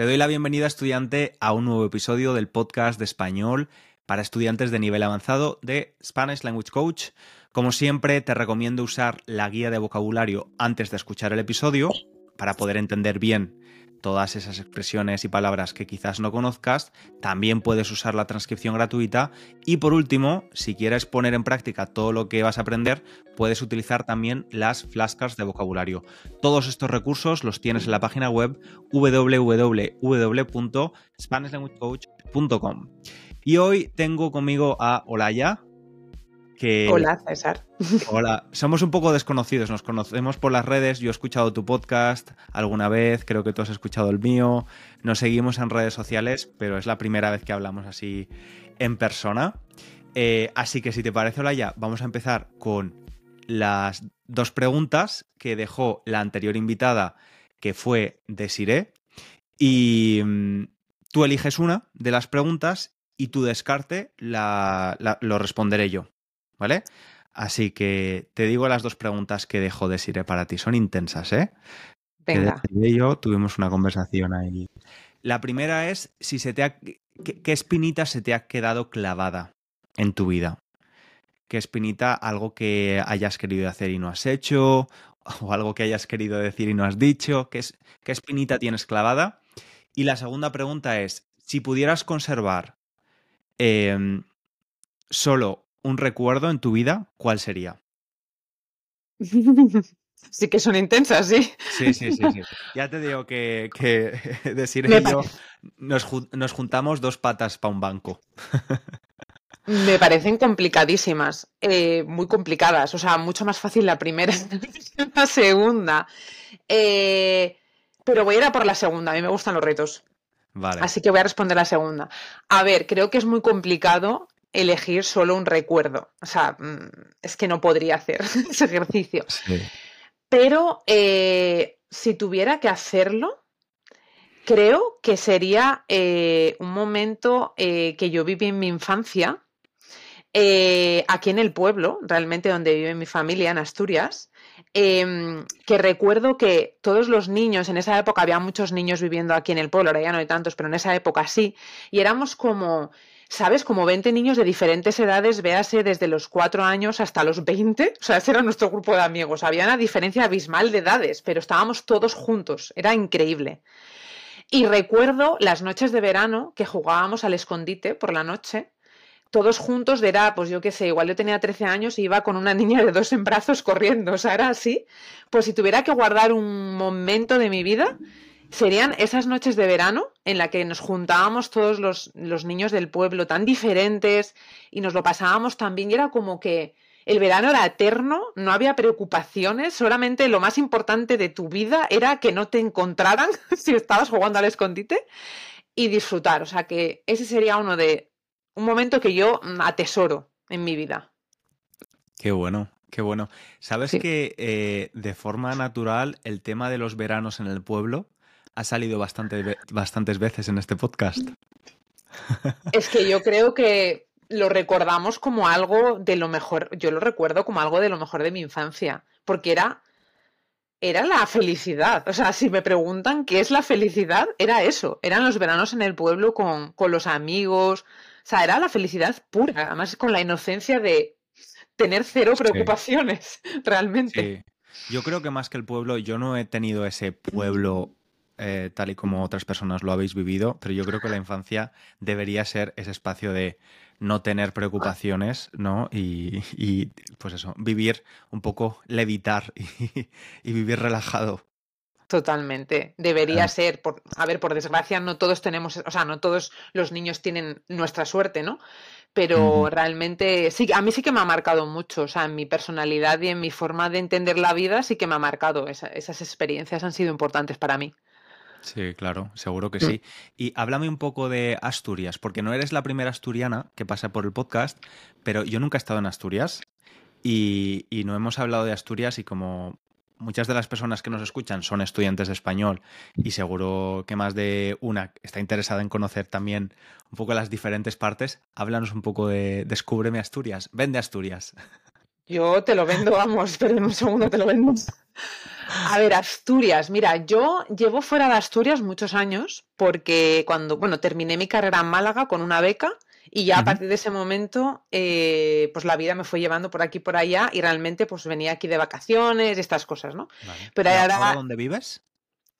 Te doy la bienvenida, estudiante, a un nuevo episodio del podcast de español para estudiantes de nivel avanzado de Spanish Language Coach. Como siempre, te recomiendo usar la guía de vocabulario antes de escuchar el episodio para poder entender bien todas esas expresiones y palabras que quizás no conozcas, también puedes usar la transcripción gratuita y por último, si quieres poner en práctica todo lo que vas a aprender, puedes utilizar también las flashcards de vocabulario. Todos estos recursos los tienes en la página web www.spanishlanguagecoach.com. Y hoy tengo conmigo a Olaya, Hola, César. Hola, somos un poco desconocidos, nos conocemos por las redes, yo he escuchado tu podcast alguna vez, creo que tú has escuchado el mío, nos seguimos en redes sociales, pero es la primera vez que hablamos así en persona. Eh, así que si te parece, Olaya, vamos a empezar con las dos preguntas que dejó la anterior invitada, que fue Desiree, y mm, tú eliges una de las preguntas y tu descarte lo responderé yo. ¿Vale? Así que te digo las dos preguntas que dejo de Sire para ti. Son intensas, ¿eh? Venga. Que yo tuvimos una conversación ahí. La primera es si se te ha, ¿qué, espinita se te ha quedado clavada en tu vida. ¿Qué espinita algo que hayas querido hacer y no has hecho? ¿O algo que hayas querido decir y no has dicho? ¿Qué, es, qué espinita tienes clavada? Y la segunda pregunta es, si pudieras conservar em, solo un recuerdo en tu vida, ¿cuál sería? Sí que son intensas, sí. Sí, sí, sí. Ya te digo que, decir ello, nos, juntamos dos patas para un banco. Me parecen complicadísimas, eh, muy complicadas, o sea, mucho más fácil la primera que la segunda. Eh, pero voy a ir a por la segunda, a mí me gustan los retos. Vale. Así que voy a responder la segunda. A ver, creo que es muy complicado elegir solo un recuerdo. O sea, mm, es que no podría hacer ese ejercicio. Pero eh, si tuviera que hacerlo, creo que sería eh, un momento eh, que yo viví en mi infancia, aquí en el pueblo, realmente donde vive mi familia, en Asturias, em, que recuerdo que todos los niños, en esa época había muchos niños viviendo aquí en el pueblo, ahora ya no hay tantos, pero en esa época sí, y éramos como ¿sabes? Como 20 niños de diferentes edades, véase desde los 4 años hasta los 20. O sea, ese era nuestro grupo de amigos. Había una diferencia abismal de edades, pero estábamos todos juntos. Era increíble. Y recuerdo las noches de verano que jugábamos al escondite por la noche. Todos juntos, era, pues yo qué sé, igual yo tenía 13 años y iba con una niña de dos en brazos corriendo, o sea, era así. Pues si tuviera que guardar un momento de mi vida, serían esas noches de verano en la que nos juntábamos todos los, niños del pueblo tan diferentes y nos lo pasábamos tan bien y era como que el verano era eterno, no había preocupaciones, solamente lo más importante de tu vida era que no te encontraran si estabas jugando al escondite y disfrutar. O sea que ese sería uno de un momento que yo atesoro en mi vida. Qué bueno, qué bueno. ¿Sabes que eh, de forma natural el tema de los veranos en el pueblo ha salido bastante, bastantes veces en este podcast. Es que yo creo que lo recordamos como algo de lo mejor, yo lo recuerdo como algo de lo mejor de mi infancia, porque era, era la felicidad. O sea, si me preguntan qué es la felicidad, era eso, eran los veranos en el pueblo con, con los amigos, o sea, era la felicidad pura, además con la inocencia de tener cero preocupaciones, realmente. Sí. Yo creo que más que el pueblo, yo no he tenido ese pueblo eh, tal y como otras personas lo habéis vivido, pero yo creo que la infancia debería ser ese espacio de no tener preocupaciones, ¿no? Y, pues eso, vivir un poco, levitar y, vivir relajado. Totalmente. Debería ser, por, a ver, por desgracia, no todos tenemos, o sea, no todos los niños tienen nuestra suerte, ¿no? Pero realmente sí, a mí sí que me ha marcado mucho, o sea, en mi personalidad y en mi forma de entender la vida sí que me ha marcado. esas experiencias han sido importantes para mí. Sí, claro, seguro que mm. sí. Y háblame un poco de Asturias, porque no eres la primera asturiana que pasa por el podcast, pero yo nunca he estado en Asturias y, no hemos hablado de Asturias y como muchas de las personas que nos escuchan son estudiantes de español y seguro que más de una está interesada en conocer también un poco las diferentes partes, háblanos un poco de Descúbreme Asturias, vende Asturias. Yo te lo vendo, vamos, pero en un segundo te lo vendo. A ver, Asturias. Mira, yo llevo fuera de Asturias muchos años porque cuando, bueno, terminé mi carrera en Málaga con una beca y ya a partir de ese momento, eh, pues la vida me fue llevando por aquí y por allá y realmente pues venía aquí de vacaciones y estas cosas, ¿no? Pero ahora... ¿Dónde vives?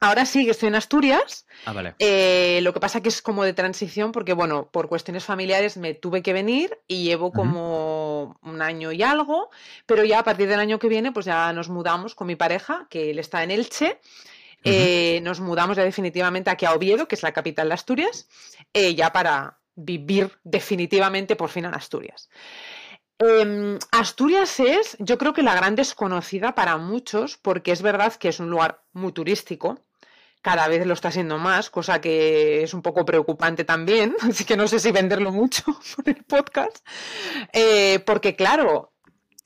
Ahora sí que estoy en Asturias. Ah, vale. Eh, lo que pasa que es como de transición porque, bueno, por cuestiones familiares me tuve que venir y llevo como un año y algo, pero ya a partir del año que viene pues ya nos mudamos con mi pareja, que él está en Elche. Eh, nos mudamos ya definitivamente aquí a Oviedo, que es la capital de Asturias, eh, ya para vivir definitivamente por fin en Asturias. Em, Asturias es, yo creo que la gran desconocida para muchos, porque es verdad que es un lugar muy turístico, cada vez lo está siendo más, cosa que es un poco preocupante también, así que no sé si venderlo mucho por el podcast, eh, porque claro,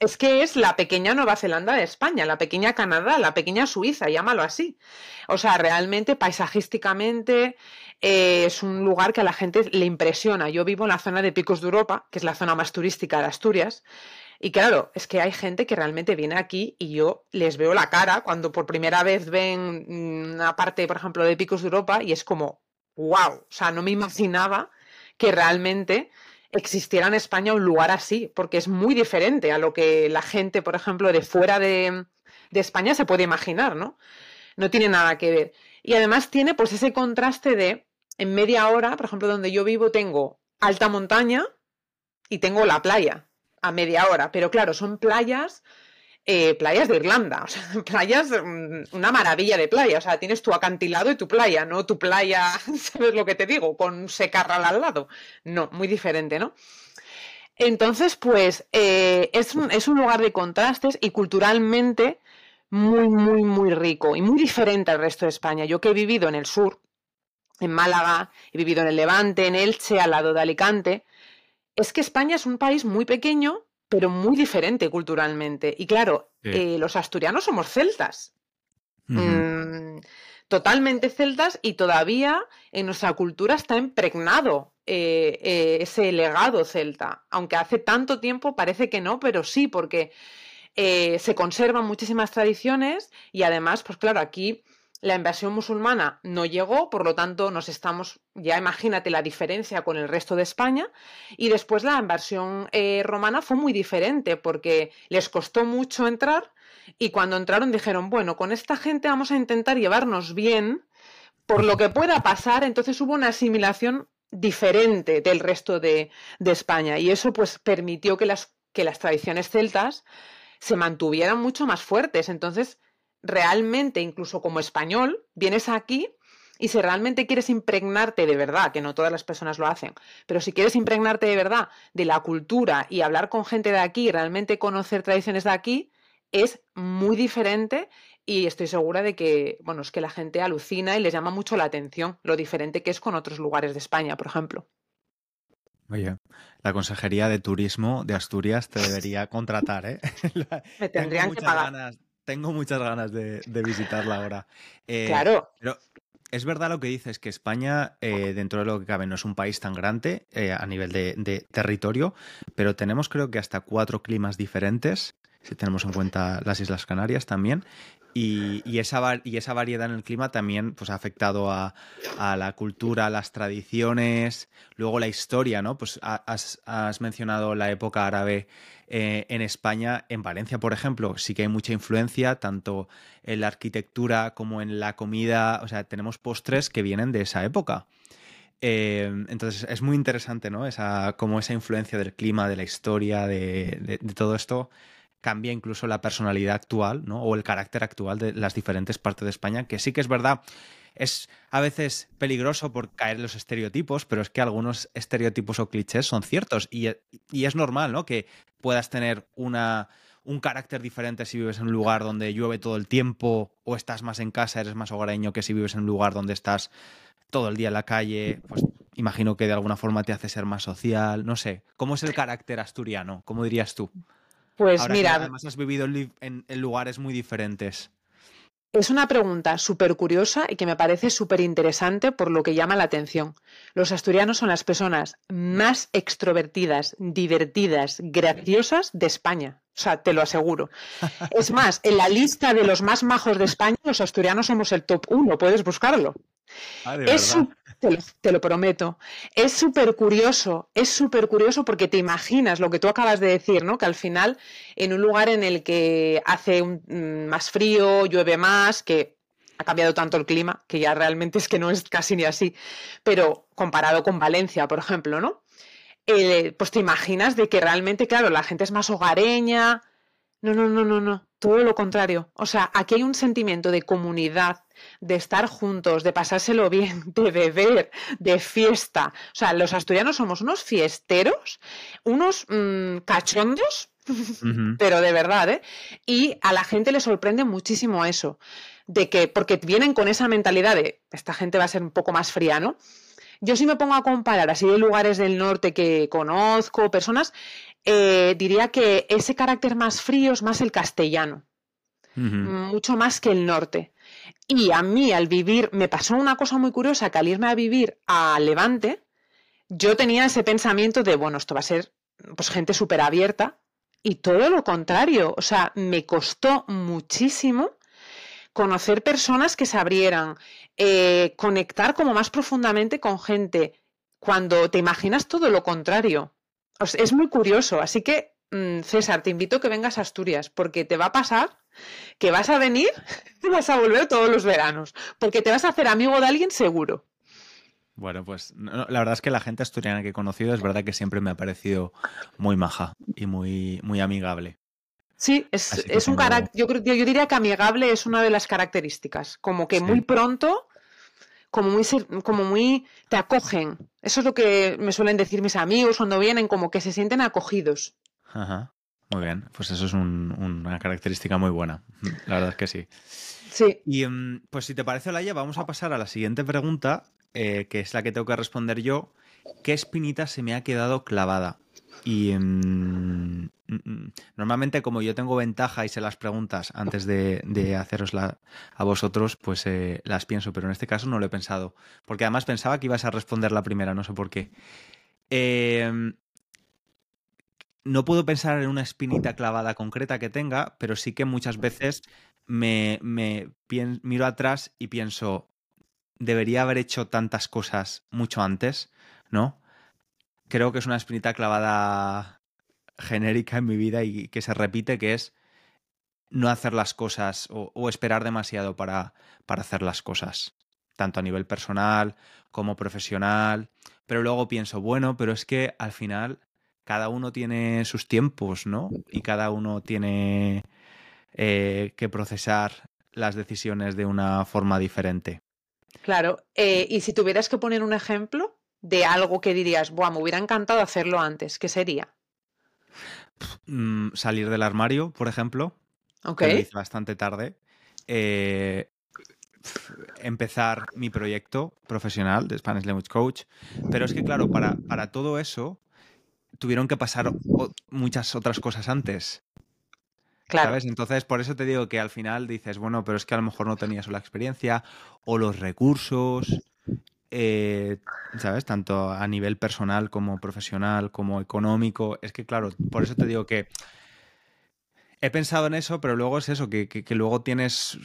es que es la pequeña Nueva Zelanda de España, la pequeña Canadá, la pequeña Suiza, llámalo así. O sea, realmente paisajísticamente eh, es un lugar que a la gente le impresiona. Yo vivo en la zona de Picos de Europa, que es la zona más turística de Asturias, y claro, es que hay gente que realmente viene aquí y yo les veo la cara cuando por primera vez ven una parte, por ejemplo, de Picos de Europa y es como, wow, o sea, no me imaginaba que realmente existiera en España un lugar así, porque es muy diferente a lo que la gente, por ejemplo, de fuera de, de España se puede imaginar, ¿no? No tiene nada que ver. Y además tiene pues ese contraste de, en media hora, por ejemplo, donde yo vivo tengo alta montaña y tengo la playa a media hora, pero claro, son playas, eh, playas de Irlanda, o sea, playas, mm, una maravilla de playa, o sea, tienes tu acantilado y tu playa, no tu playa, ¿sabes lo que te digo? Con un secarral al lado. No, muy diferente, ¿no? Entonces, pues eh, es, un, es un lugar de contrastes y culturalmente muy, muy, muy rico y muy diferente al resto de España. Yo que he vivido en el sur, en Málaga, he vivido en el Levante, en Elche, al lado de Alicante, es que España es un país muy pequeño, pero muy diferente culturalmente. Y claro, eh, los asturianos somos celtas. Mm, totalmente celtas y todavía en nuestra cultura está impregnado eh, eh, ese legado celta. Aunque hace tanto tiempo parece que no, pero sí, porque se conservan muchísimas tradiciones y además, pues claro, aquí la invasión musulmana no llegó, por lo tanto nos estamos, ya imagínate la diferencia con el resto de España, y después la invasión eh, romana fue muy diferente porque les costó mucho entrar y cuando entraron dijeron, bueno, con esta gente vamos a intentar llevarnos bien por lo que pueda pasar, entonces hubo una asimilación diferente del resto de, de España. Y eso pues permitió que las, que las tradiciones celtas se mantuvieran mucho más fuertes. Entonces, realmente, incluso como español, vienes aquí y si realmente quieres impregnarte de verdad, que no todas las personas lo hacen, pero si quieres impregnarte de verdad de la cultura y hablar con gente de aquí, realmente conocer tradiciones de aquí, es muy diferente y estoy segura de que, bueno, es que la gente alucina y les llama mucho la atención lo diferente que es con otros lugares de España, por ejemplo. Oye, la Consejería de Turismo de Asturias te debería contratar, ¿eh? Me tendrían que pagar tengo muchas ganas de, visitarla ahora. Eh, claro. Pero es verdad lo que dices, que España, eh, dentro de lo que cabe, no es un país tan grande eh, a nivel de, territorio, pero tenemos creo que hasta cuatro climas diferentes, si tenemos en cuenta las Islas Canarias también, y, esa, y esa variedad en el clima también pues, ha afectado a, la cultura, las tradiciones, luego la historia, ¿no? Pues has, mencionado la época árabe eh, en España. En Valencia, por ejemplo, sí que hay mucha influencia, tanto en la arquitectura como en la comida. O sea, tenemos postres que vienen de esa época. Eh, entonces es muy interesante, ¿no? Esa, como esa influencia del clima, de la historia, de todo esto cambia incluso la personalidad actual, ¿no? O el carácter actual de las diferentes partes de España, que sí que es verdad, es a veces peligroso por caer en los estereotipos, pero es que algunos estereotipos o clichés son ciertos y, es normal, ¿no? Que puedas tener una, un carácter diferente si vives en un lugar donde llueve todo el tiempo o estás más en casa, eres más hogareño que si vives en un lugar donde estás todo el día en la calle, pues imagino que de alguna forma te hace ser más social, no sé. ¿Cómo es el carácter asturiano? ¿Cómo dirías tú? Pues mira. además has vivido en, lugares muy diferentes. Es una pregunta súper curiosa y que me parece súper interesante por lo que llama la atención. Los asturianos son las personas más extrovertidas, divertidas, graciosas de España. O sea, te lo aseguro. Es más, en la lista de los más majos de España, los asturianos somos el top uno, puedes buscarlo. Ah, es te lo, prometo. Es súper curioso, es súper curioso porque te imaginas lo que tú acabas de decir, ¿no? Que al final, en un lugar en el que hace mm, más frío, llueve más, que ha cambiado tanto el clima, que ya realmente es que no es casi ni así, pero comparado con Valencia, por ejemplo, ¿no? Eh, pues te imaginas de que realmente, claro, la gente es más hogareña. No, no, no, no, no todo lo contrario. O sea, aquí hay un sentimiento de comunidad, de estar juntos, de pasárselo bien, de beber, de fiesta. O sea, los asturianos somos unos fiesteros, unos mm, cachondos, pero de verdad, ¿eh? Y a la gente le sorprende muchísimo eso, de que, porque vienen con esa mentalidad de, esta gente va a ser un poco más fría, ¿no? Yo sí me pongo a comparar así de lugares del norte que conozco, personas, eh, diría que ese carácter más frío es más el castellano, mucho más que el norte. Y a mí al vivir, me pasó una cosa muy curiosa, que al irme a vivir a Levante, yo tenía ese pensamiento de, bueno, esto va a ser pues gente súper abierta, y todo lo contrario, o sea, me costó muchísimo conocer personas que se abrieran, eh, conectar como más profundamente con gente, cuando te imaginas todo lo contrario. Es muy curioso, así que mm, César, te invito a que vengas a Asturias, porque te va a pasar que vas a venir y vas a volver todos los veranos, porque te vas a hacer amigo de alguien seguro. Bueno, pues la verdad es que la gente asturiana que he conocido es verdad que siempre me ha parecido muy maja y muy, muy amigable. Sí, es, un carácter, yo, yo, diría que amigable es una de las características, como que muy pronto como muy, como muy, te acogen. Eso es lo que me suelen decir mis amigos cuando vienen, como que se sienten acogidos. Ajá. Muy bien, pues eso es una característica muy buena. La verdad es que sí. Sí. Y mm, pues si te parece, Olaya, vamos a pasar a la siguiente pregunta, eh, que es la que tengo que responder yo. ¿Qué espinita se me ha quedado clavada? Y mm, mm, normalmente como yo tengo ventaja y sé las preguntas antes de, de hacerosla a vosotros, pues eh, las pienso, pero en este caso no lo he pensado. Porque además pensaba que ibas a responder la primera, no sé por qué. Em, no puedo pensar en una espinita clavada concreta que tenga, pero sí que muchas veces me, me miro atrás y pienso, debería haber hecho tantas cosas mucho antes, ¿no? creo que es una espinita clavada genérica en mi vida y que se repite, que es no hacer las cosas o, esperar demasiado para, para, hacer las cosas, tanto a nivel personal como profesional. Pero luego pienso, bueno, pero es que al final cada uno tiene sus tiempos, ¿no? Y cada uno tiene eh, que procesar las decisiones de una forma diferente. Claro, eh, y si tuvieras que poner un ejemplo, de algo que dirías, Buah, me hubiera encantado hacerlo antes? ¿Qué sería? Mm, salir del armario, por ejemplo. Ok. lo hice bastante tarde. Eh, empezar mi proyecto profesional de Spanish Language Coach. Pero es que, claro, para, para todo eso tuvieron que pasar muchas otras cosas antes. Claro. ¿Sabes? Entonces, por eso te digo que al final dices, bueno, pero es que a lo mejor no tenías la experiencia o los recursos eh, ¿sabes? Tanto a nivel personal como profesional, como económico. Es que, claro, por eso te digo que he pensado en eso, pero luego es eso, que, luego tienes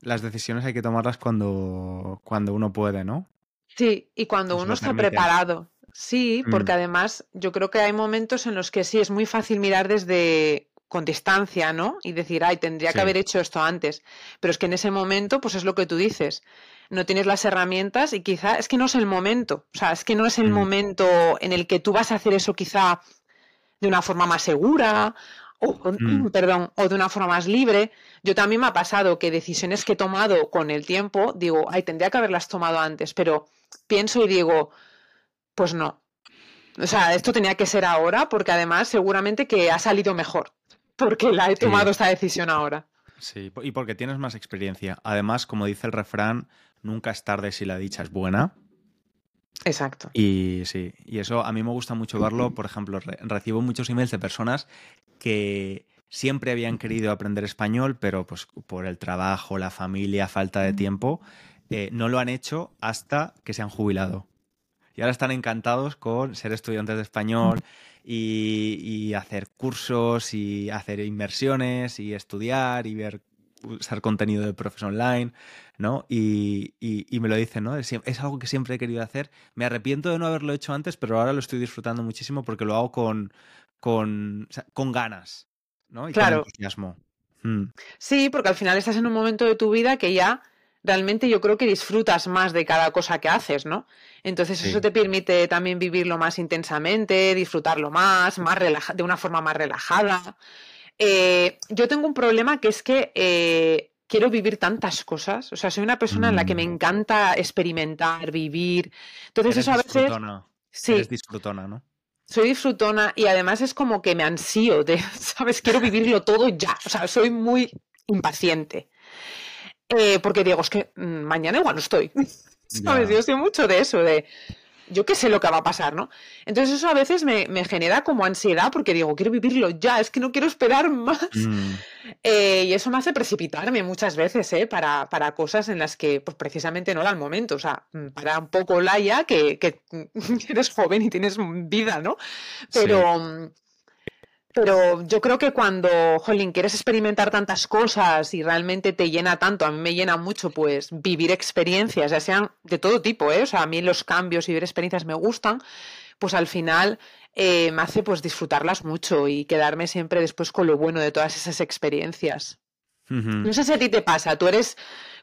las decisiones hay que tomarlas cuando, cuando uno puede, ¿no? Sí, y cuando uno está preparado. Sí, mm. porque además yo creo que hay momentos en los que sí es muy fácil mirar desde con distancia, ¿no? Y decir, ay, tendría que haber hecho esto antes. Pero es que en ese momento, pues es lo que tú dices no tienes las herramientas y quizá es que no es el momento. O sea, es que no es el mm. momento en el que tú vas a hacer eso quizá de una forma más segura o, mm. perdón, o de una forma más libre. Yo también me ha pasado que decisiones que he tomado con el tiempo, digo, ay, tendría que haberlas tomado antes, pero pienso y digo, pues no. O sea, esto tenía que ser ahora porque además seguramente que ha salido mejor porque la he tomado esta decisión ahora. Sí, y porque tienes más experiencia. Además, como dice el refrán, nunca es tarde si la dicha es buena. Exacto. Y sí, y eso a mí me gusta mucho verlo. Por ejemplo, recibo muchos emails de personas que siempre habían querido aprender español, pero pues por el trabajo, la familia, falta de tiempo, eh, no lo han hecho hasta que se han jubilado. Y ahora están encantados con ser estudiantes de español y, hacer cursos y hacer inmersiones y estudiar y ver usar contenido de profes online, ¿no? Y, me lo dicen, ¿no? Es, algo que siempre he querido hacer. Me arrepiento de no haberlo hecho antes, pero ahora lo estoy disfrutando muchísimo porque lo hago con, con, con ganas, ¿no? Y claro. con entusiasmo. Mm. Sí, porque al final estás en un momento de tu vida que ya realmente yo creo que disfrutas más de cada cosa que haces, ¿no? Entonces eso te permite también vivirlo más intensamente, disfrutarlo más, más de una forma más relajada. Eh, yo tengo un problema que es que eh, quiero vivir tantas cosas. O sea, soy una persona en la que me mm. encanta experimentar, vivir. Entonces eso a veces... Sí. Eres disfrutona, ¿no? Soy disfrutona y además es como que me ansío de, ¿sabes? Quiero vivirlo todo ya. O sea, soy muy impaciente. Eh, porque digo, es que mm, mañana igual no estoy. ¿Sabes? Yo sé mucho de eso, de yo qué sé lo que va a pasar, ¿no? Entonces eso a veces me, genera como ansiedad porque digo, quiero vivirlo ya, es que no quiero esperar más. Mm. Eh, y eso me hace precipitarme muchas veces, ¿eh? Para, para, cosas en las que pues precisamente no era el momento. O sea, mm, para un poco Laia, que, que eres joven y tienes vida, ¿no? Pero... Pero yo creo que cuando, jolín, quieres experimentar tantas cosas y realmente te llena tanto, a mí me llena mucho, pues, vivir experiencias, ya sean de todo tipo, ¿eh? O sea, a mí los cambios y vivir experiencias me gustan, pues al final eh, me hace, pues, disfrutarlas mucho y quedarme siempre después con lo bueno de todas esas experiencias. No sé si a ti te pasa, ¿tú eres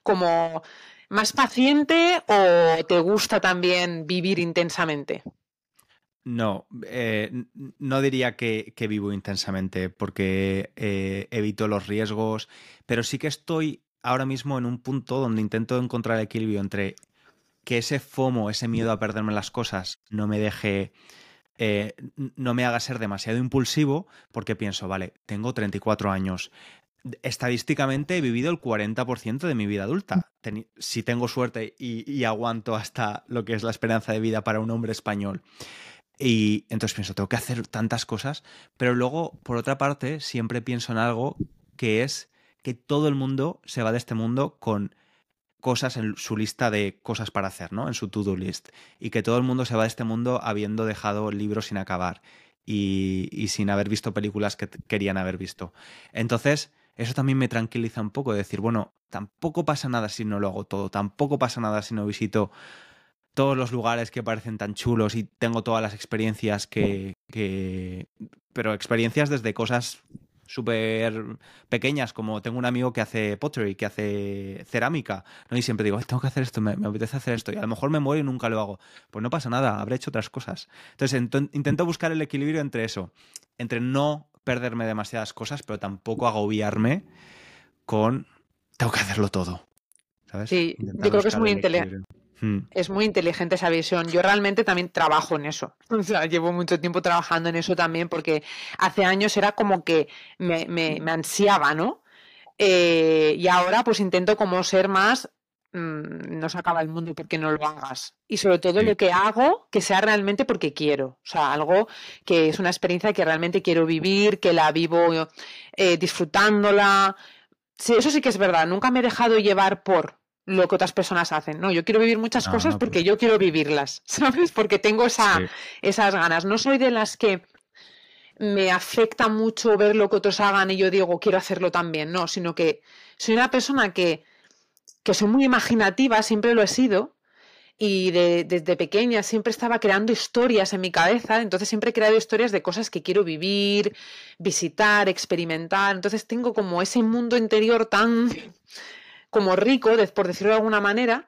como más paciente o te gusta también vivir intensamente? No, eh, no diría que, vivo intensamente porque eh, evito los riesgos, pero sí que estoy ahora mismo en un punto donde intento encontrar el equilibrio entre que ese FOMO, ese miedo a perderme las cosas, no me deje, eh, no me haga ser demasiado impulsivo, porque pienso, vale, tengo 34 años, estadísticamente he vivido el 40% de mi vida adulta. si tengo suerte y, aguanto hasta lo que es la esperanza de vida para un hombre español. Y entonces pienso, tengo que hacer tantas cosas, pero luego, por otra parte, siempre pienso en algo que es que todo el mundo se va de este mundo con cosas en su lista de cosas para hacer, ¿no? En su to-do list. Y que todo el mundo se va de este mundo habiendo dejado libros sin acabar y, y sin haber visto películas que querían haber visto. Entonces, eso también me tranquiliza un poco de decir, bueno, tampoco pasa nada si no lo hago todo, tampoco pasa nada si no visito todos los lugares que parecen tan chulos y tengo todas las experiencias que... pero experiencias desde cosas súper pequeñas, como tengo un amigo que hace pottery, que hace cerámica, ¿no? y siempre digo, tengo que hacer esto, me, apetece hacer esto, y a lo mejor me muero y nunca lo hago. Pues no pasa nada, habré hecho otras cosas. Entonces intento buscar el equilibrio entre eso, entre no perderme demasiadas cosas, pero tampoco agobiarme con, tengo que hacerlo todo. ¿Sabes? Sí, yo creo que es muy inteligente Hmm. Es muy inteligente esa visión. Yo realmente también trabajo en eso. O sea, llevo mucho tiempo trabajando en eso también porque hace años era como que me, ansiaba, ¿no? Eh, y ahora pues intento como ser más, mm, no se acaba el mundo porque no lo hagas. Y sobre todo lo que hago, que sea realmente porque quiero. O sea, algo que es una experiencia que realmente quiero vivir, que la vivo eh, disfrutándola. Sí, eso sí que es verdad. Nunca me he dejado llevar por lo que otras personas hacen. No, yo quiero vivir muchas cosas porque yo quiero vivirlas, ¿sabes? Porque tengo esa, esas ganas. No soy de las que me afecta mucho ver lo que otros hagan y yo digo, quiero hacerlo también, no, sino que soy una persona que, que soy muy imaginativa, siempre lo he sido, y desde pequeña siempre estaba creando historias en mi cabeza, entonces siempre he creado historias de cosas que quiero vivir, visitar, experimentar, entonces tengo como ese mundo interior tan como rico, por decirlo de alguna manera,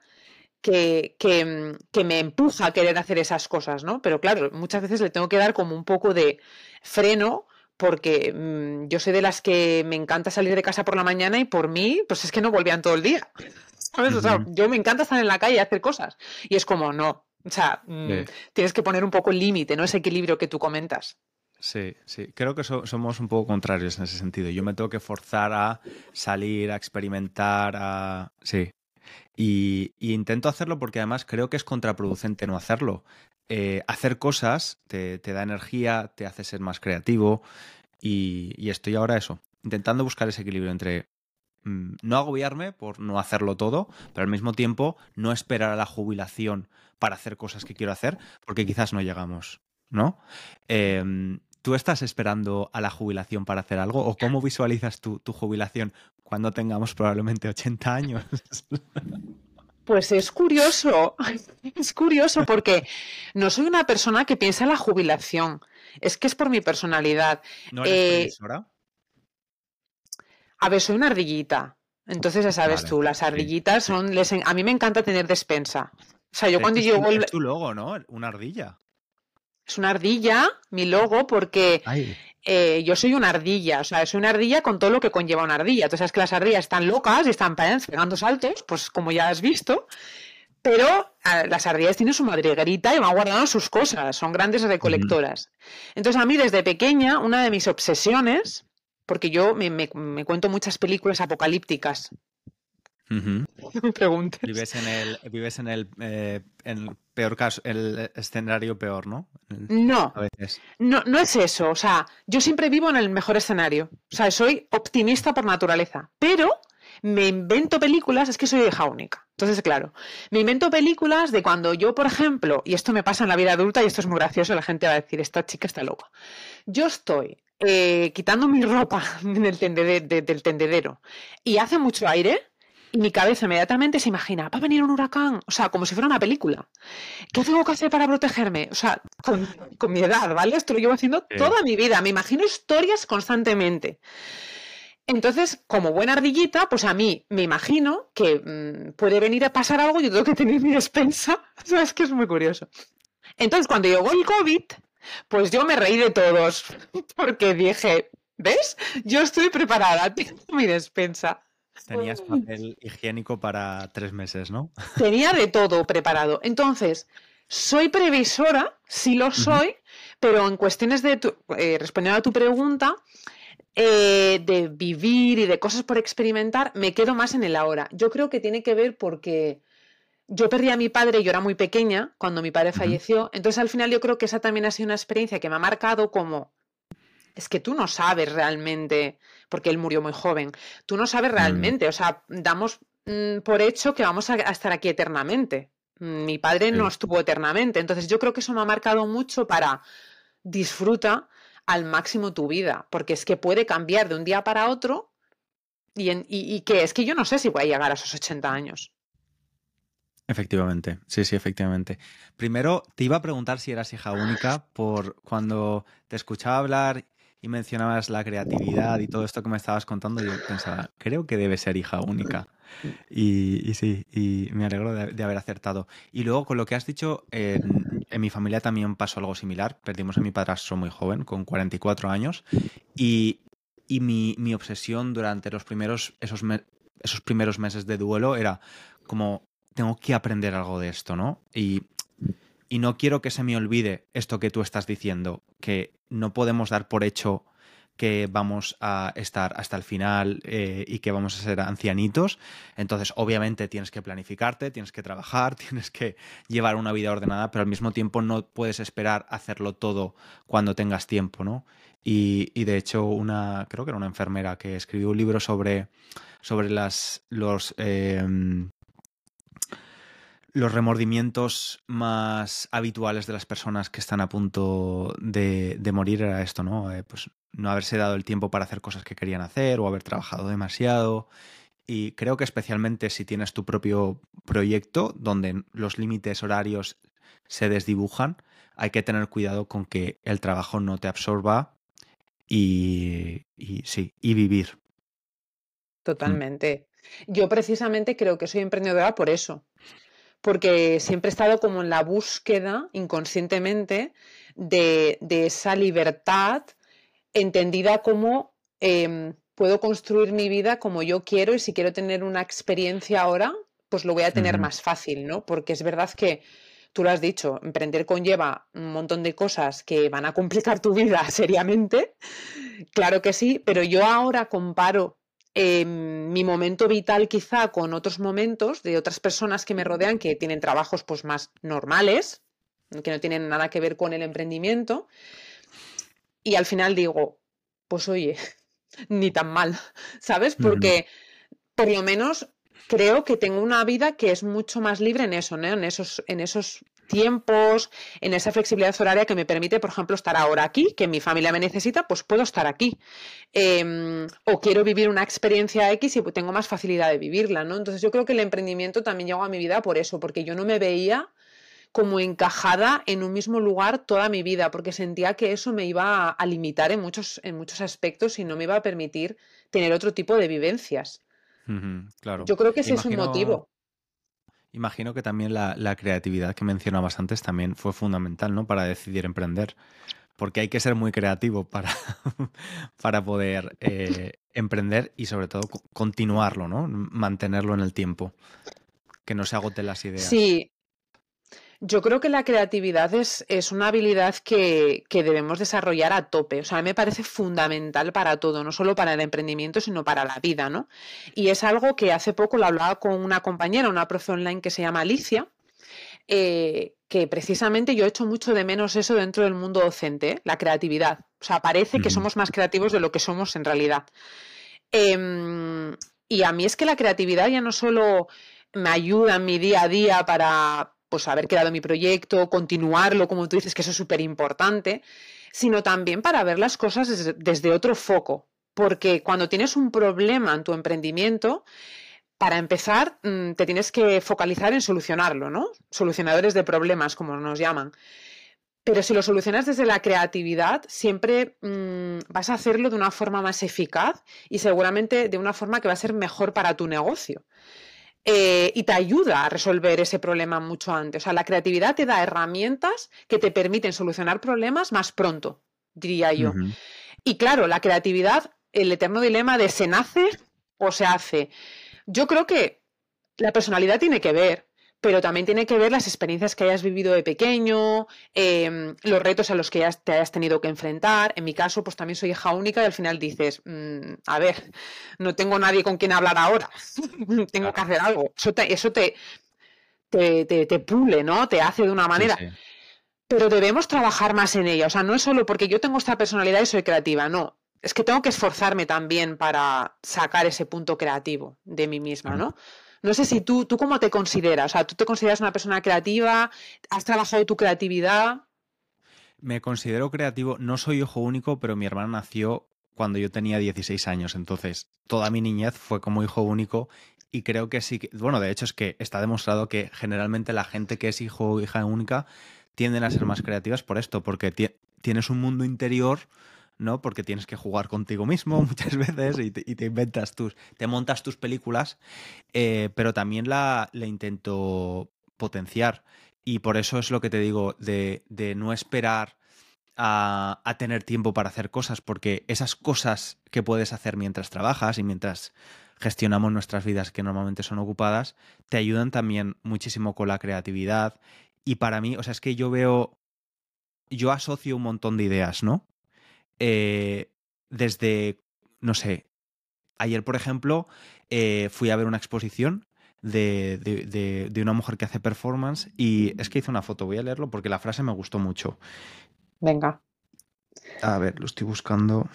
que, que, me empuja a querer hacer esas cosas, ¿no? Pero claro, muchas veces le tengo que dar como un poco de freno porque mm, yo sé de las que me encanta salir de casa por la mañana y por mí, pues es que no volvían todo el día. ¿Sabes? O sea, yo me encanta estar en la calle y hacer cosas. Y es como, no. O sea, mm, tienes que poner un poco el límite, ¿no? Ese equilibrio que tú comentas. Sí, sí, creo que somos un poco contrarios en ese sentido. Yo me tengo que forzar a salir, a experimentar, a... Sí. Y, intento hacerlo porque además creo que es contraproducente no hacerlo. Eh, hacer cosas te, da energía, te hace ser más creativo y, estoy ahora eso, intentando buscar ese equilibrio entre mm, no agobiarme por no hacerlo todo, pero al mismo tiempo no esperar a la jubilación para hacer cosas que quiero hacer, porque quizás no llegamos, ¿no? Em, ¿Tú estás esperando a la jubilación para hacer algo? ¿O cómo visualizas tu, tu jubilación cuando tengamos probablemente 80 años? Pues es curioso, es curioso porque no soy una persona que piensa en la jubilación, es que es por mi personalidad. ¿No eres eh, A ver, soy una ardillita, entonces ya sabes tú, las ardillitas son, a mí me encanta tener despensa. O sea, yo cuando llego... Es tu logo, ¿no? Una ardilla. Es una ardilla, mi logo, porque eh, yo soy una ardilla, o sea, soy una ardilla con todo lo que conlleva una ardilla. Entonces, sabes que las ardillas están locas y están pegando saltos, pues como ya has visto. Pero las ardillas tienen su madriguerita y van guardando sus cosas, son grandes recolectoras. Entonces, a mí desde pequeña, una de mis obsesiones, porque yo me cuento muchas películas apocalípticas, Vives en el, vives en el, eh, peor caso, el escenario peor, ¿no? No, no, no es eso. O sea, yo siempre vivo en el mejor escenario. O sea, soy optimista por naturaleza. Pero me invento películas, es que soy hija única. Entonces, claro, me invento películas de cuando yo, por ejemplo, y esto me pasa en la vida adulta y esto es muy gracioso, la gente va a decir, esta chica está loca. Yo estoy eh, quitando mi ropa del tendedero y hace mucho aire y mi cabeza inmediatamente se imagina, va a venir un huracán, o sea, como si fuera una película. ¿Qué tengo que hacer para protegerme? O sea, con, mi edad, ¿vale? Esto lo llevo haciendo toda mi vida. Me imagino historias constantemente. Entonces, como buena ardillita, pues a mí me imagino que mm, puede venir a pasar algo y yo tengo que tener mi despensa. O sea, es que es muy curioso. Entonces, cuando llegó el COVID, pues yo me reí de todos, porque dije, ¿ves? Yo estoy preparada, tengo mi despensa. Tenías papel higiénico para tres meses, ¿no? Tenía de todo preparado. Entonces, soy previsora, sí lo soy, pero en cuestiones de, eh, respondiendo a tu pregunta, eh, de vivir y de cosas por experimentar, me quedo más en el ahora. Yo creo que tiene que ver porque yo perdí a mi padre, yo era muy pequeña cuando mi padre falleció, entonces al final yo creo que esa también ha sido una experiencia que me ha marcado como es que tú no sabes realmente, porque él murió muy joven, tú no sabes mm. realmente, o sea, damos mm, por hecho que vamos a, estar aquí eternamente. Mi padre no estuvo eternamente, entonces yo creo que eso me ha marcado mucho para disfruta al máximo tu vida, porque es que puede cambiar de un día para otro y, y que es que yo no sé si voy a llegar a esos 80 años. Efectivamente, sí, sí, efectivamente. Primero, te iba a preguntar si eras hija única por cuando te escuchaba hablar y mencionabas la creatividad y todo esto que me estabas contando, yo pensaba, creo que debe ser hija única. Y, sí, y me alegro de, haber acertado. Y luego, con lo que has dicho, en, mi familia también pasó algo similar. Perdimos a mi padrastro muy joven, con 44 años, y, mi, obsesión durante los primeros, esos, esos primeros meses de duelo era como, tengo que aprender algo de esto, ¿no? Y y no quiero que se me olvide esto que tú estás diciendo, que no podemos dar por hecho que vamos a estar hasta el final eh, y que vamos a ser ancianitos. Entonces, obviamente tienes que planificarte, tienes que trabajar, tienes que llevar una vida ordenada, pero al mismo tiempo no puedes esperar hacerlo todo cuando tengas tiempo, ¿no? Y, de hecho, una, creo que era una enfermera que escribió un libro sobre, sobre las, los, em, los remordimientos más habituales de las personas que están a punto de, morir era esto, ¿no? Eh, pues no haberse dado el tiempo para hacer cosas que querían hacer o haber trabajado demasiado. Y creo que especialmente si tienes tu propio proyecto donde los límites horarios se desdibujan, hay que tener cuidado con que el trabajo no te absorba y, sí, y vivir. Mm. Totalmente. Yo precisamente creo que soy emprendedora por eso, porque siempre he estado como en la búsqueda inconscientemente de, esa libertad entendida como em, puedo construir mi vida como yo quiero y si quiero tener una experiencia ahora, pues lo voy a tener más fácil, ¿no? Porque es verdad que tú lo has dicho, emprender conlleva un montón de cosas que van a complicar tu vida seriamente, claro que sí, pero yo ahora comparo mi momento vital quizá con otros momentos de otras personas que me rodean que tienen trabajos pues más normales, que no tienen nada que ver con el emprendimiento. Y al final digo, pues oye, ni tan mal, ¿sabes? Porque por lo menos creo que tengo una vida que es mucho más libre en eso, ¿no? En esos, en esos tiempos, en esa flexibilidad horaria que me permite, por ejemplo, estar ahora aquí, que mi familia me necesita, pues puedo estar aquí. Em, o quiero vivir una experiencia X y tengo más facilidad de vivirla, ¿no? Entonces yo creo que el emprendimiento también llegó a mi vida por eso, porque yo no me veía como encajada en un mismo lugar toda mi vida, porque sentía que eso me iba a, limitar en muchos, en muchos aspectos y no me iba a permitir tener otro tipo de vivencias. claro. Yo creo que ese es un motivo. Imagino que también la, creatividad que mencionabas antes también fue fundamental, ¿no? Para decidir emprender. Porque hay que ser muy creativo para, para poder eh, emprender y sobre todo continuarlo, ¿no? Mantenerlo en el tiempo. Que no se agoten las ideas. Sí, yo creo que la creatividad es, es una habilidad que, que, debemos desarrollar a tope. O sea, a mí me parece fundamental para todo, no solo para el emprendimiento, sino para la vida, ¿no? Y es algo que hace poco lo hablaba con una compañera, una profe online que se llama Alicia, eh, que precisamente yo he hecho mucho de menos eso dentro del mundo docente, la creatividad. O sea, parece que somos más creativos de lo que somos en realidad. Em, y a mí es que la creatividad ya no solo me ayuda en mi día a día para pues haber creado mi proyecto, continuarlo, como tú dices, que eso es súper importante, sino también para ver las cosas desde, otro foco. Porque cuando tienes un problema en tu emprendimiento, para empezar, mm, te tienes que focalizar en solucionarlo, ¿no? Solucionadores de problemas, como nos llaman. Pero si lo solucionas desde la creatividad, siempre mm, vas a hacerlo de una forma más eficaz y seguramente de una forma que va a ser mejor para tu negocio. Eh, y te ayuda a resolver ese problema mucho antes. O sea, la creatividad te da herramientas que te permiten solucionar problemas más pronto, diría yo. Y claro, la creatividad, el eterno dilema de se nace o se hace. Yo creo que la personalidad tiene que ver, pero también tiene que ver las experiencias que hayas vivido de pequeño, em, los retos a los que te hayas tenido que enfrentar. En mi caso, pues también soy hija única y al final dices, mm, a ver, no tengo nadie con quien hablar ahora, tengo que hacer algo. Eso te, eso te, te, pule, ¿no? Te hace de una manera. Pero debemos trabajar más en ella. O sea, no es solo porque yo tengo esta personalidad y soy creativa, no. Es que tengo que esforzarme también para sacar ese punto creativo de mí misma, ¿no? No sé si tú, tú cómo te consideras, o sea, tú te consideras una persona creativa, has trabajado tu creatividad. Me considero creativo, no soy hijo único, pero mi hermano nació cuando yo tenía 16 años, entonces toda mi niñez fue como hijo único y creo que sí, bueno, de hecho es que está demostrado que generalmente la gente que es hijo o hija única tienden a ser más creativas por esto, porque tienes un mundo interior ¿no? Porque tienes que jugar contigo mismo muchas veces y te, inventas tus, te montas tus películas, eh, pero también la, intento potenciar. Y por eso es lo que te digo, de, no esperar a, a, tener tiempo para hacer cosas, porque esas cosas que puedes hacer mientras trabajas y mientras gestionamos nuestras vidas que normalmente son ocupadas, te ayudan también muchísimo con la creatividad. Y para mí, o sea, es que yo veo, yo asocio un montón de ideas, ¿no? Eh, desde, no sé, ayer, por ejemplo, eh, fui a ver una exposición de, de, una mujer que hace performance y es que hice una foto, voy a leerlo porque la frase me gustó mucho. Venga. A ver, lo estoy buscando.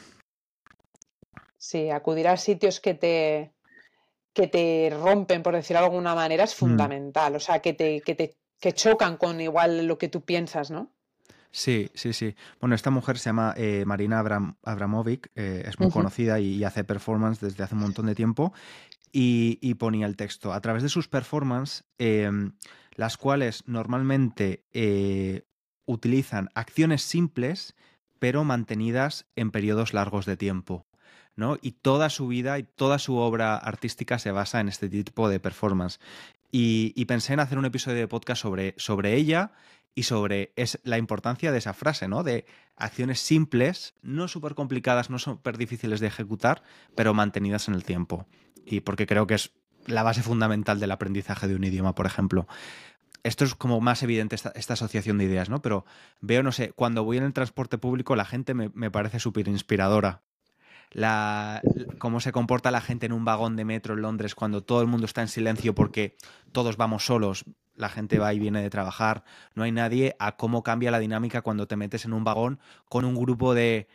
Sí, acudir a sitios que te, que te rompen, por decirlo de alguna manera, es mm. fundamental. O sea, que te, que te que chocan con igual lo que tú piensas, ¿no? Sí, sí, sí. Bueno, esta mujer se llama eh, Marina Abramovic, eh, es muy conocida y, hace performance desde hace un montón de tiempo. Y, ponía el texto, a través de sus performances, em, las cuales normalmente eh, utilizan acciones simples, pero mantenidas en periodos largos de tiempo. ¿no? Y toda su vida y toda su obra artística se basa en este tipo de performance. Y, y pensé en hacer un episodio de podcast sobre, sobre ella y sobre es la importancia de esa frase, ¿no? De acciones simples, no súper complicadas, no súper difíciles de ejecutar, pero mantenidas en el tiempo. Y porque creo que es la base fundamental del aprendizaje de un idioma, por ejemplo. Esto es como más evidente esta, asociación de ideas, ¿no? Pero veo, no sé, cuando voy en el transporte público la gente me, me parece súper inspiradora. La, cómo se comporta la gente en un vagón de metro en Londres cuando todo el mundo está en silencio porque todos vamos solos la gente va y viene de trabajar, no hay nadie, a cómo cambia la dinámica cuando te metes en un vagón con un grupo de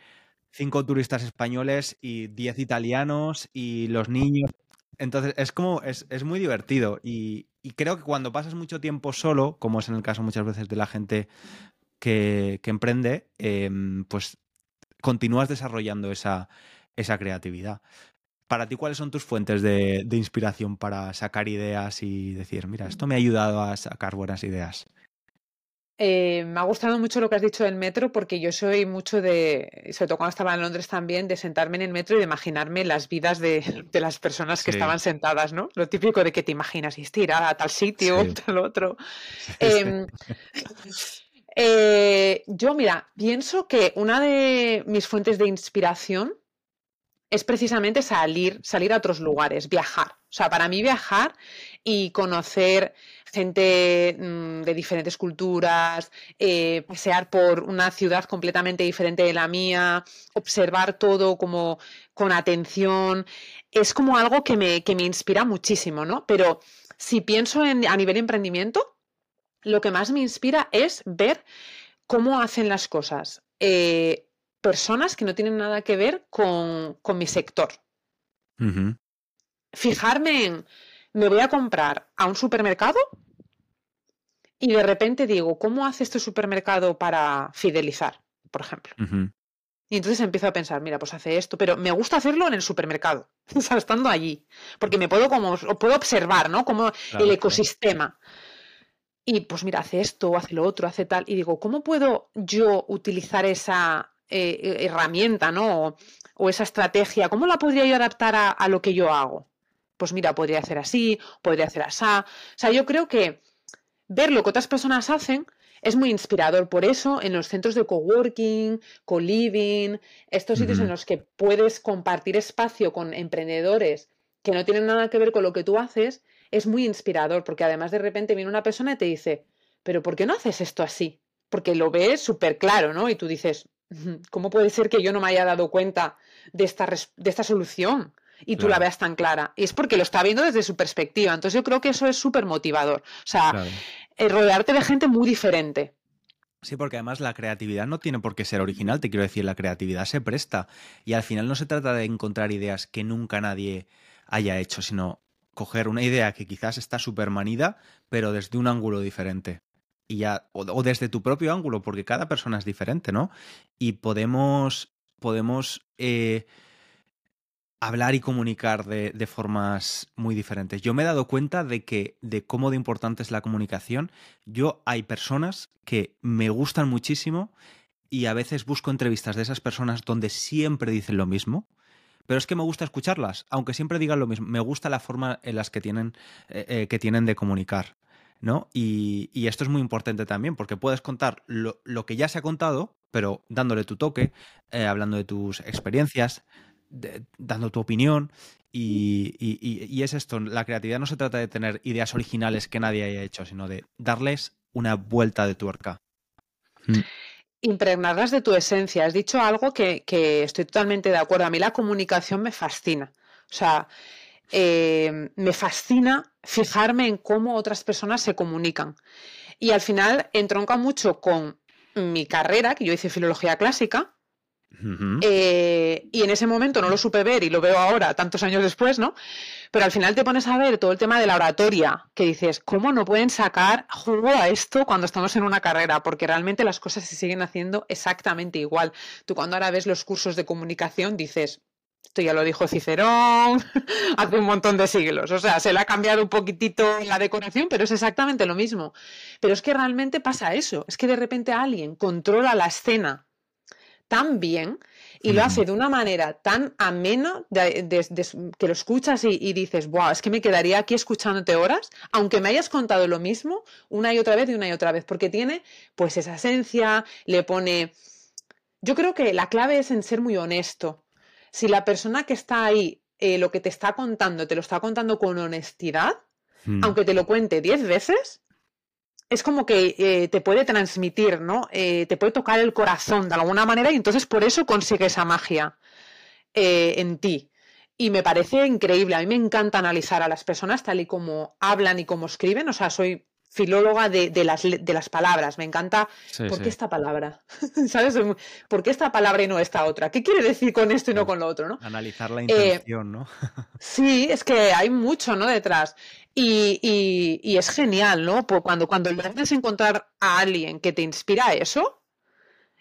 cinco turistas españoles y diez italianos y los niños. Entonces es como, es, muy divertido y, creo que cuando pasas mucho tiempo solo, como es en el caso muchas veces de la gente que, emprende, em, pues continúas desarrollando esa, esa creatividad. Para ti, ¿cuáles son tus fuentes de, inspiración para sacar ideas y decir, mira, esto me ha ayudado a sacar buenas ideas? Eh, me ha gustado mucho lo que has dicho del metro porque yo soy mucho de, sobre todo cuando estaba en Londres también, de sentarme en el metro y de imaginarme las vidas de, las personas que estaban sentadas, ¿no? Lo típico de que te imaginas ir a tal sitio, o tal otro. Em, eh, yo, mira, pienso que una de mis fuentes de inspiración es precisamente salir, salir a otros lugares, viajar. O sea, para mí viajar y conocer gente mm, de diferentes culturas, eh, pasear por una ciudad completamente diferente de la mía, observar todo como con atención, es como algo que me, me inspira muchísimo, ¿no? Pero si pienso en, a nivel emprendimiento, lo que más me inspira es ver cómo hacen las cosas. Eh, personas que no tienen nada que ver con, mi sector. Fijarme en, me voy a comprar a un supermercado y de repente digo, ¿cómo hace este supermercado para fidelizar, por ejemplo? Y entonces empiezo a pensar, mira, pues hace esto, pero me gusta hacerlo en el supermercado, o sea, estando allí, porque me puedo como puedo observar, ¿no? Como el ecosistema. Y pues mira, hace esto, hace lo otro, hace tal. Y digo, ¿cómo puedo yo utilizar esa eh, herramienta, ¿no? O, esa estrategia, ¿cómo la podría yo adaptar a, lo que yo hago? Pues mira, podría hacer así, podría hacer así. O sea, yo creo que ver lo que otras personas hacen es muy inspirador. Por eso, en los centros de coworking, co-living, estos sitios en los que puedes compartir espacio con emprendedores que no tienen nada que ver con lo que tú haces, es muy inspirador, porque además de repente viene una persona y te dice, pero ¿por qué no haces esto así? Porque lo ves súper claro, ¿no? Y tú dices, ¿Cómo puede ser que yo no me haya dado cuenta de esta, de esta solución? y tú la veas tan clara. Y es porque lo está viendo desde su perspectiva. Entonces yo creo que eso es súper motivador. O sea, eh, rodearte de gente muy diferente. Sí, porque además la creatividad no tiene por qué ser original, te quiero decir, la creatividad se presta. Y al final no se trata de encontrar ideas que nunca nadie haya hecho, sino coger una idea que quizás está súper manida, pero desde un ángulo diferente o, desde tu propio ángulo, porque cada persona es diferente, ¿no? Y podemos, podemos eh, hablar y comunicar de, de, formas muy diferentes. Yo me he dado cuenta de que, de cómo de importante es la comunicación. Yo hay personas que me gustan muchísimo y a veces busco entrevistas de esas personas donde siempre dicen lo mismo. Pero es que me gusta escucharlas, aunque siempre digan lo mismo. Me gusta la forma en las que tienen, eh, eh, que tienen de comunicar. ¿No? Y, esto es muy importante también, porque puedes contar lo, que ya se ha contado, pero dándole tu toque, eh, hablando de tus experiencias, dando tu opinión. Y, es esto, la creatividad no se trata de tener ideas originales que nadie haya hecho, sino de darles una vuelta de tuerca. Mm. Impregnarlas de tu esencia. Has dicho algo que, que estoy totalmente de acuerdo. A mí la comunicación me fascina. O sea, eh, me fascina fijarme en cómo otras personas se comunican. Y al final entronca mucho con mi carrera, que yo hice filología clásica, eh, y en ese momento no lo supe ver y lo veo ahora, tantos años después, ¿no? Pero al final te pones a ver todo el tema de la oratoria, que dices, ¿cómo no pueden sacar jugo a esto cuando estamos en una carrera? Porque realmente las cosas se siguen haciendo exactamente igual. Tú cuando ahora ves los cursos de comunicación dices, esto ya lo dijo Cicerón hace un montón de siglos. O sea, se le ha cambiado un poquitito la decoración, pero es exactamente lo mismo. Pero es que realmente pasa eso. Es que de repente alguien controla la escena tan bien y lo hace de una manera tan amena que lo escuchas y, dices, wow, es que me quedaría aquí escuchándote horas, aunque me hayas contado lo mismo una y otra vez y una y otra vez, porque tiene pues esa esencia, le pone... Yo creo que la clave es en ser muy honesto si la persona que está ahí eh, lo que te está contando, te lo está contando con honestidad, hmm. aunque te lo cuente diez veces, es como que eh, te puede transmitir, ¿no? Eh, te puede tocar el corazón de alguna manera y entonces por eso consigue esa magia en ti. Y me parece increíble. A mí me encanta analizar a las personas tal y como hablan y como escriben. O sea, soy filóloga de, las, de las palabras. Me encanta. ¿Por qué esta palabra? ¿Sabes? ¿Por qué esta palabra y no esta otra? ¿Qué quiere decir con esto y no con lo otro? ¿no? Analizar la intención, eh, ¿no? sí, es que hay mucho, ¿no? Detrás. Y, es genial, ¿no? Cuando, cuando logras encontrar a alguien que te inspira eso,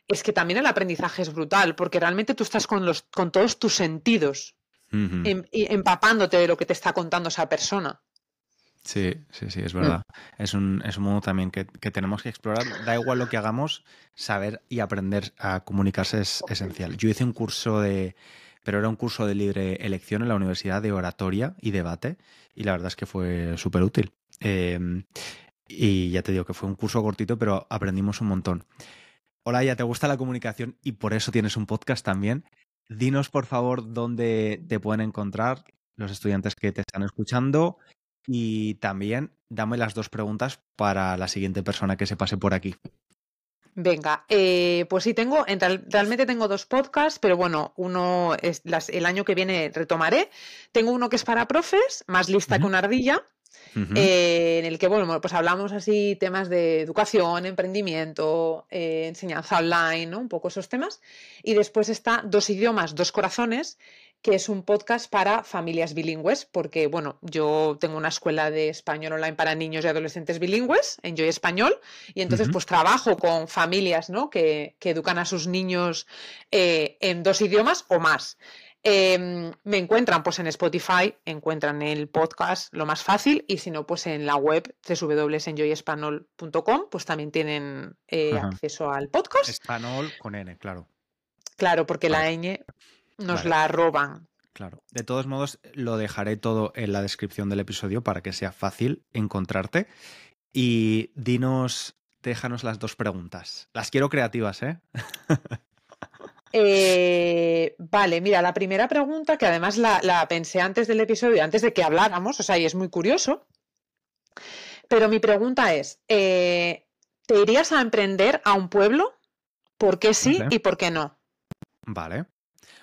es que también el aprendizaje es brutal, porque realmente tú estás con, los, con todos tus sentidos em, empapándote de lo que te está contando esa persona. Sí, sí, sí, es verdad. Es, un, es un mundo también que, tenemos que explorar. Da igual lo que hagamos, saber y aprender a comunicarse es esencial. Yo hice un curso de, pero era un curso de libre elección en la Universidad de Oratoria y Debate, y la verdad es que fue súper útil. Em, y ya te digo que fue un curso cortito, pero aprendimos un montón. Hola, ya te gusta la comunicación y por eso tienes un podcast también. Dinos, por favor, dónde te pueden encontrar los estudiantes que te están escuchando y también dame las dos preguntas para la siguiente persona que se pase por aquí. Venga, eh, pues sí, tengo, realmente tengo dos podcasts, pero bueno, uno es el año que viene retomaré. Tengo uno que es para profes, más lista que una ardilla, eh, en el que, bueno, pues hablamos así temas de educación, emprendimiento, eh, enseñanza online, ¿no? Un poco esos temas. Y después está Dos idiomas, dos corazones, que es un podcast para familias bilingües, porque, bueno, yo tengo una escuela de español online para niños y adolescentes bilingües, en Yo Español, y entonces pues trabajo con familias, ¿no? Que, educan a sus niños eh, en dos idiomas o más. Em, me encuentran pues en Spotify, encuentran el podcast lo más fácil y si no pues en la web www.enjoyespanol.com pues también tienen eh, acceso al podcast. Español con N, claro. Claro, porque la ñ nos la roban. Claro. De todos modos, lo dejaré todo en la descripción del episodio para que sea fácil encontrarte. Y dinos, déjanos las dos preguntas. Las quiero creativas, ¿eh? Eh, vale, mira, la primera pregunta, que además la, pensé antes del episodio, antes de que habláramos, o sea, y es muy curioso, pero mi pregunta es, eh, ¿te irías a emprender a un pueblo? ¿Por qué sí y por qué no? Vale.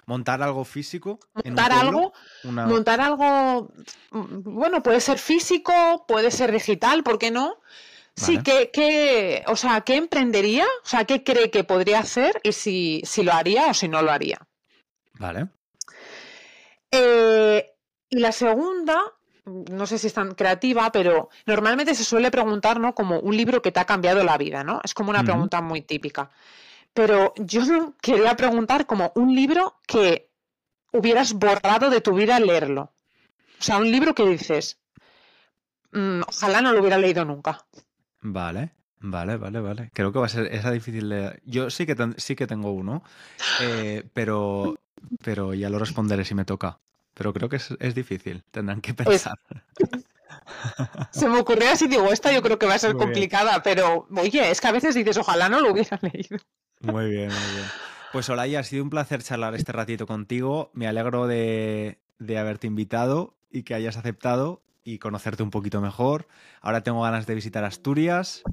¿Montar algo físico? Montar algo, montar algo, bueno, puede ser físico, puede ser digital, ¿por qué no? Sí, ¿qué, o sea, ¿qué emprendería? O sea, ¿qué cree que podría hacer y si, lo haría o si no lo haría? Vale. Eh, y la segunda, no sé si es tan creativa, pero normalmente se suele preguntar, ¿no? Como un libro que te ha cambiado la vida, ¿no? Es como una pregunta muy típica. Pero yo quería preguntar como un libro que hubieras borrado de tu vida leerlo. O sea, un libro que dices, mm, ojalá no lo hubiera leído nunca. Vale, vale, vale, vale. Creo que va a ser esa difícil de... Yo sí que, sí que tengo uno, eh, pero, pero ya lo responderé si me toca. Pero creo que es, difícil, tendrán que pensar. Se me ocurrió así, digo, esta yo creo que va a ser complicada, pero oye, es que a veces dices, ojalá no lo hubiera leído. Muy bien, muy bien. Pues Olaya, ha sido un placer charlar este ratito contigo. Me alegro de, de haberte invitado y que hayas aceptado y conocerte un poquito mejor. Ahora tengo ganas de visitar Asturias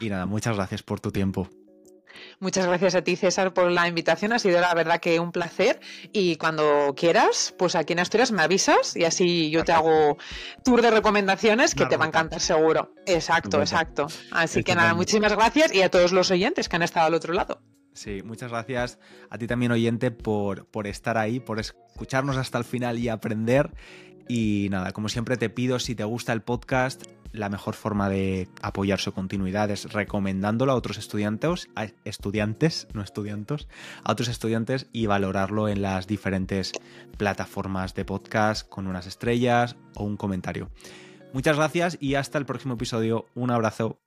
y nada, muchas gracias por tu tiempo. Muchas gracias a ti, César, por la invitación. Ha sido la verdad que un placer. Y cuando quieras, pues aquí en Asturias me avisas y así yo te hago tour de recomendaciones que te va a encantar seguro. Exacto, exacto. Así que nada, muchísimas gracias y a todos los oyentes que han estado al otro lado. Sí, muchas gracias a ti también, oyente, por, por estar ahí, por escucharnos hasta el final y aprender. Y nada, como siempre te pido, si te gusta el podcast, la mejor forma de apoyar su continuidad es recomendándolo a otros estudiantes, a estudiantes, no estudiantes, a otros estudiantes y valorarlo en las diferentes plataformas de podcast con unas estrellas o un comentario. Muchas gracias y hasta el próximo episodio. Un abrazo.